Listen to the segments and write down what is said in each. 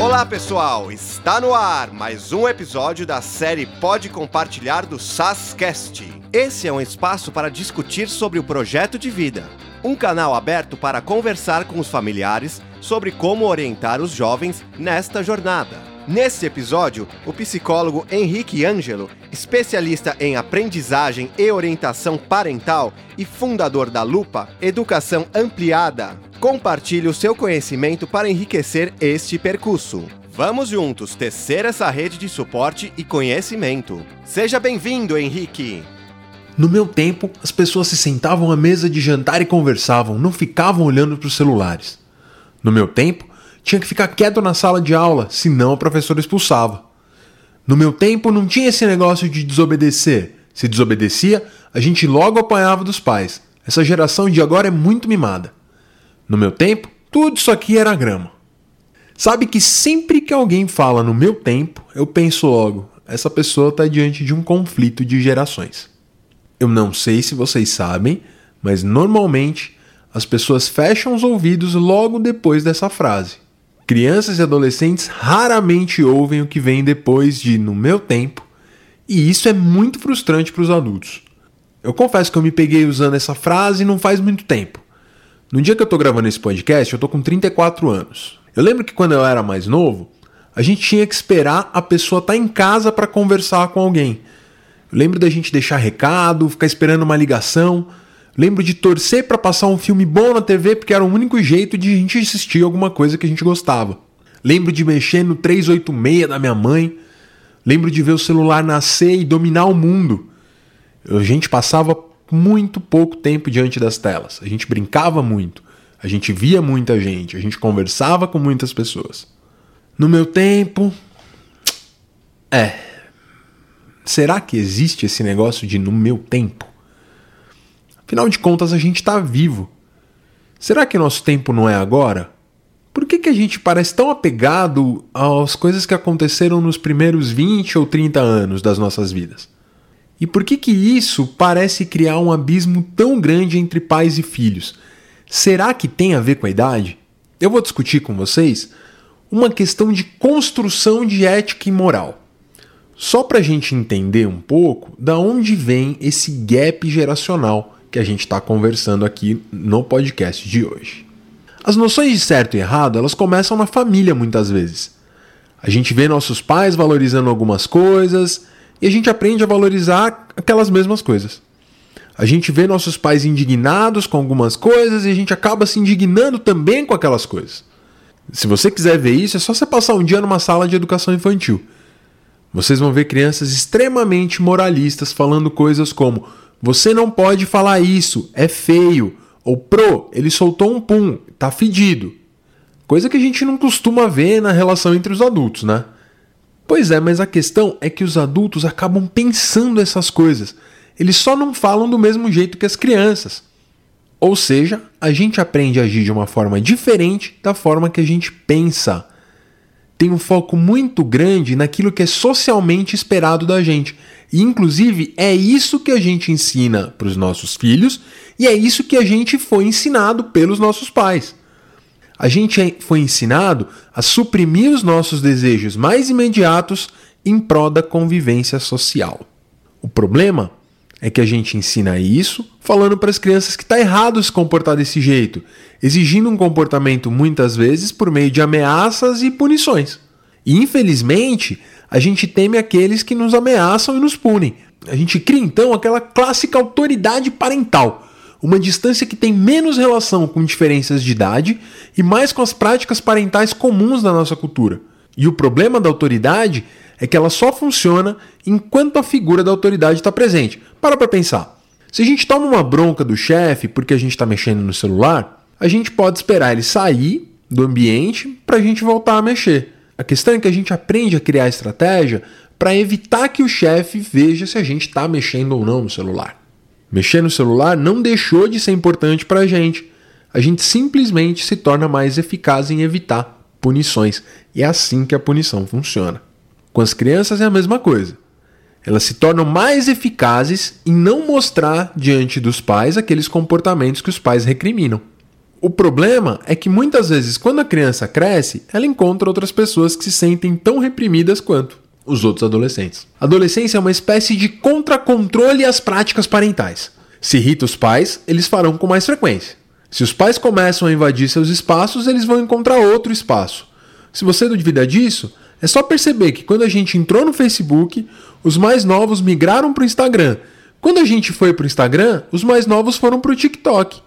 Olá pessoal, está no ar mais um episódio da série Pode Compartilhar do SASCast. Esse é um espaço para discutir sobre o projeto de vida, um canal aberto para conversar com os familiares sobre como orientar os jovens nesta jornada. Nesse episódio, o psicólogo Henrique Ângelo, especialista em aprendizagem e orientação parental e fundador da Lupa Educação Ampliada, compartilha o seu conhecimento para enriquecer este percurso. Vamos juntos tecer essa rede de suporte e conhecimento. Seja bem-vindo, Henrique! No meu tempo, as pessoas se sentavam à mesa de jantar e conversavam, não ficavam olhando para os celulares. No meu tempo, tinha que ficar quieto na sala de aula, senão a professora expulsava. No meu tempo, não tinha esse negócio de desobedecer. Se desobedecia, a gente logo apanhava dos pais. Essa geração de agora é muito mimada. No meu tempo, tudo isso aqui era grama. Sabe que sempre que alguém fala no meu tempo, eu penso logo, essa pessoa está diante de um conflito de gerações. Eu não sei se vocês sabem, mas normalmente as pessoas fecham os ouvidos logo depois dessa frase. Crianças e adolescentes raramente ouvem o que vem depois de no meu tempo, e isso é muito frustrante para os adultos. Eu confesso que eu me peguei usando essa frase não faz muito tempo. No dia que eu estou gravando esse podcast, eu estou com 34 anos. Eu lembro que quando eu era mais novo, a gente tinha que esperar a pessoa estar tá em casa para conversar com alguém. Eu lembro da gente deixar recado, ficar esperando uma ligação. Lembro de torcer para passar um filme bom na TV porque era o único jeito de a gente assistir alguma coisa que a gente gostava. Lembro de mexer no 386 da minha mãe. Lembro de ver o celular nascer e dominar o mundo. A gente passava muito pouco tempo diante das telas. A gente brincava muito. A gente via muita gente. A gente conversava com muitas pessoas. No meu tempo. É. Será que existe esse negócio de no meu tempo? Afinal de contas, a gente está vivo. Será que nosso tempo não é agora? Por que, que a gente parece tão apegado às coisas que aconteceram nos primeiros 20 ou 30 anos das nossas vidas? E por que, que isso parece criar um abismo tão grande entre pais e filhos? Será que tem a ver com a idade? Eu vou discutir com vocês uma questão de construção de ética e moral. Só para a gente entender um pouco da onde vem esse gap geracional que a gente está conversando aqui no podcast de hoje. As noções de certo e errado, elas começam na família muitas vezes. A gente vê nossos pais valorizando algumas coisas e a gente aprende a valorizar aquelas mesmas coisas. A gente vê nossos pais indignados com algumas coisas e a gente acaba se indignando também com aquelas coisas. Se você quiser ver isso, é só você passar um dia numa sala de educação infantil. Vocês vão ver crianças extremamente moralistas falando coisas como: você não pode falar isso, é feio. Ou pro, ele soltou um pum, tá fedido. Coisa que a gente não costuma ver na relação entre os adultos, né? Pois é, mas a questão é que os adultos acabam pensando essas coisas. Eles só não falam do mesmo jeito que as crianças. Ou seja, a gente aprende a agir de uma forma diferente da forma que a gente pensa. Tem um foco muito grande naquilo que é socialmente esperado da gente. E, inclusive, é isso que a gente ensina para os nossos filhos e é isso que a gente foi ensinado pelos nossos pais. A gente é, foi ensinado a suprimir os nossos desejos mais imediatos em prol da convivência social. O problema é que a gente ensina isso falando para as crianças que está errado se comportar desse jeito, exigindo um comportamento muitas vezes por meio de ameaças e punições. E infelizmente, a gente teme aqueles que nos ameaçam e nos punem. A gente cria então aquela clássica autoridade parental, uma distância que tem menos relação com diferenças de idade e mais com as práticas parentais comuns da nossa cultura. E o problema da autoridade é que ela só funciona enquanto a figura da autoridade está presente. Para para pensar. Se a gente toma uma bronca do chefe porque a gente está mexendo no celular, a gente pode esperar ele sair do ambiente para a gente voltar a mexer. A questão é que a gente aprende a criar estratégia para evitar que o chefe veja se a gente está mexendo ou não no celular. Mexer no celular não deixou de ser importante para a gente. A gente simplesmente se torna mais eficaz em evitar punições. E é assim que a punição funciona. Com as crianças é a mesma coisa. Elas se tornam mais eficazes em não mostrar diante dos pais aqueles comportamentos que os pais recriminam. O problema é que muitas vezes, quando a criança cresce, ela encontra outras pessoas que se sentem tão reprimidas quanto os outros adolescentes. A adolescência é uma espécie de contra-controle às práticas parentais. Se irrita os pais, eles farão com mais frequência. Se os pais começam a invadir seus espaços, eles vão encontrar outro espaço. Se você duvida disso, é só perceber que quando a gente entrou no Facebook, os mais novos migraram para o Instagram. Quando a gente foi para o Instagram, os mais novos foram para o TikTok.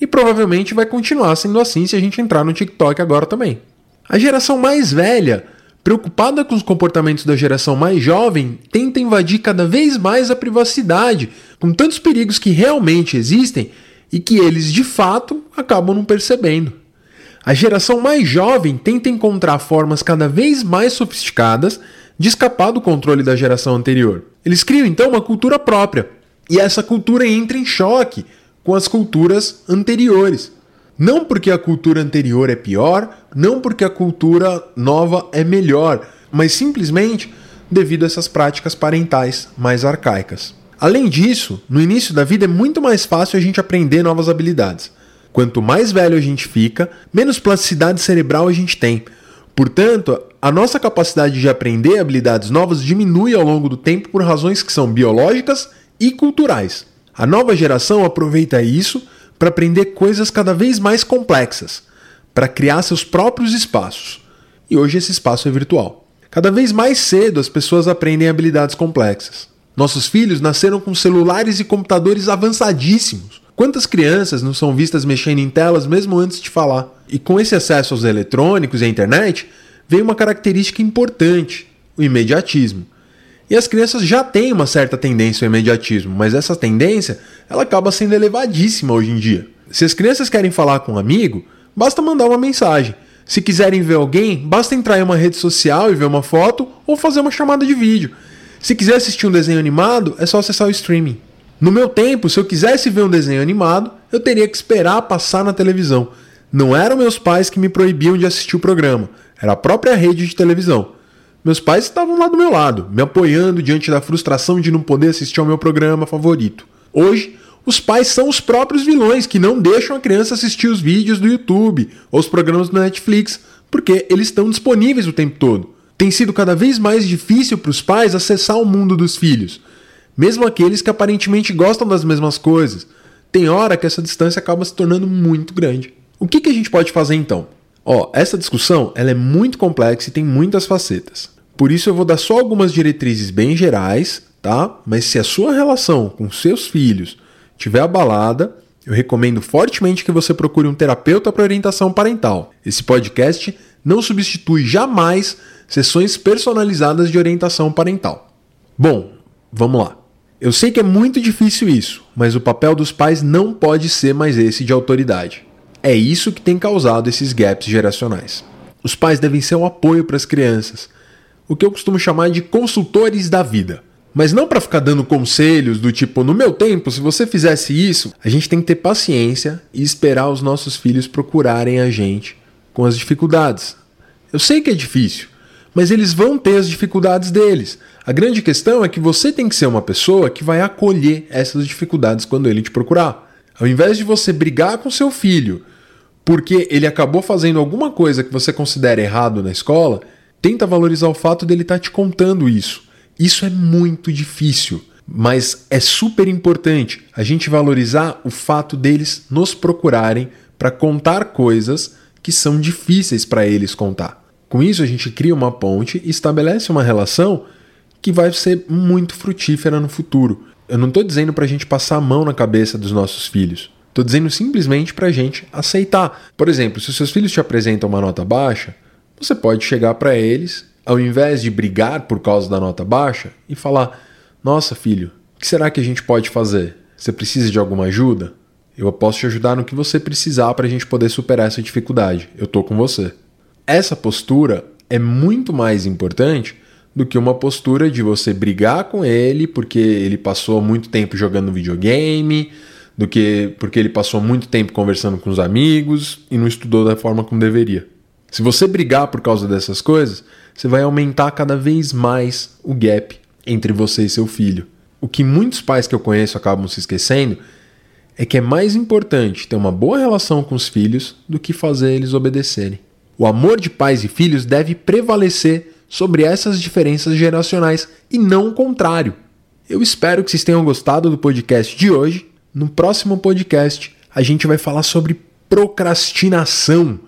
E provavelmente vai continuar sendo assim se a gente entrar no TikTok agora também. A geração mais velha, preocupada com os comportamentos da geração mais jovem, tenta invadir cada vez mais a privacidade, com tantos perigos que realmente existem e que eles de fato acabam não percebendo. A geração mais jovem tenta encontrar formas cada vez mais sofisticadas de escapar do controle da geração anterior. Eles criam então uma cultura própria, e essa cultura entra em choque com as culturas anteriores. Não porque a cultura anterior é pior, não porque a cultura nova é melhor, mas simplesmente devido a essas práticas parentais mais arcaicas. Além disso, no início da vida é muito mais fácil a gente aprender novas habilidades. Quanto mais velho a gente fica, menos plasticidade cerebral a gente tem. Portanto, a nossa capacidade de aprender habilidades novas diminui ao longo do tempo por razões que são biológicas e culturais. A nova geração aproveita isso para aprender coisas cada vez mais complexas, para criar seus próprios espaços. E hoje esse espaço é virtual. Cada vez mais cedo as pessoas aprendem habilidades complexas. Nossos filhos nasceram com celulares e computadores avançadíssimos. Quantas crianças não são vistas mexendo em telas mesmo antes de falar? E com esse acesso aos eletrônicos e à internet, veio uma característica importante: o imediatismo. E as crianças já têm uma certa tendência ao imediatismo, mas essa tendência ela acaba sendo elevadíssima hoje em dia. Se as crianças querem falar com um amigo, basta mandar uma mensagem. Se quiserem ver alguém, basta entrar em uma rede social e ver uma foto ou fazer uma chamada de vídeo. Se quiser assistir um desenho animado, é só acessar o streaming. No meu tempo, se eu quisesse ver um desenho animado, eu teria que esperar passar na televisão. Não eram meus pais que me proibiam de assistir o programa, era a própria rede de televisão. Meus pais estavam lá do meu lado, me apoiando diante da frustração de não poder assistir ao meu programa favorito. Hoje, os pais são os próprios vilões que não deixam a criança assistir os vídeos do YouTube ou os programas do Netflix, porque eles estão disponíveis o tempo todo. Tem sido cada vez mais difícil para os pais acessar o mundo dos filhos mesmo aqueles que aparentemente gostam das mesmas coisas. Tem hora que essa distância acaba se tornando muito grande. O que, que a gente pode fazer então? Ó, essa discussão ela é muito complexa e tem muitas facetas. Por isso eu vou dar só algumas diretrizes bem gerais, tá? Mas se a sua relação com seus filhos estiver abalada, eu recomendo fortemente que você procure um terapeuta para orientação parental. Esse podcast não substitui jamais sessões personalizadas de orientação parental. Bom, vamos lá. Eu sei que é muito difícil isso, mas o papel dos pais não pode ser mais esse de autoridade. É isso que tem causado esses gaps geracionais. Os pais devem ser um apoio para as crianças, o que eu costumo chamar de consultores da vida. Mas não para ficar dando conselhos do tipo, no meu tempo, se você fizesse isso, a gente tem que ter paciência e esperar os nossos filhos procurarem a gente com as dificuldades. Eu sei que é difícil, mas eles vão ter as dificuldades deles. A grande questão é que você tem que ser uma pessoa que vai acolher essas dificuldades quando ele te procurar. Ao invés de você brigar com seu filho porque ele acabou fazendo alguma coisa que você considera errado na escola, tenta valorizar o fato dele estar tá te contando isso. Isso é muito difícil, mas é super importante a gente valorizar o fato deles nos procurarem para contar coisas que são difíceis para eles contar. Com isso, a gente cria uma ponte e estabelece uma relação que vai ser muito frutífera no futuro. Eu não estou dizendo para a gente passar a mão na cabeça dos nossos filhos. Estou dizendo simplesmente para a gente aceitar. Por exemplo, se os seus filhos te apresentam uma nota baixa, você pode chegar para eles, ao invés de brigar por causa da nota baixa, e falar: Nossa, filho, o que será que a gente pode fazer? Você precisa de alguma ajuda? Eu posso te ajudar no que você precisar para a gente poder superar essa dificuldade. Eu estou com você. Essa postura é muito mais importante do que uma postura de você brigar com ele porque ele passou muito tempo jogando videogame, do que porque ele passou muito tempo conversando com os amigos e não estudou da forma como deveria. Se você brigar por causa dessas coisas, você vai aumentar cada vez mais o gap entre você e seu filho. O que muitos pais que eu conheço acabam se esquecendo é que é mais importante ter uma boa relação com os filhos do que fazer eles obedecerem. O amor de pais e filhos deve prevalecer sobre essas diferenças geracionais e não o contrário. Eu espero que vocês tenham gostado do podcast de hoje. No próximo podcast, a gente vai falar sobre procrastinação.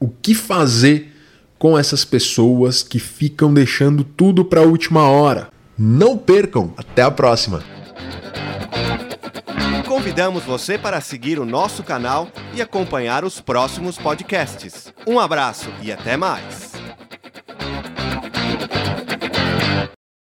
O que fazer com essas pessoas que ficam deixando tudo para a última hora. Não percam! Até a próxima! Convidamos você para seguir o nosso canal e acompanhar os próximos podcasts. Um abraço e até mais!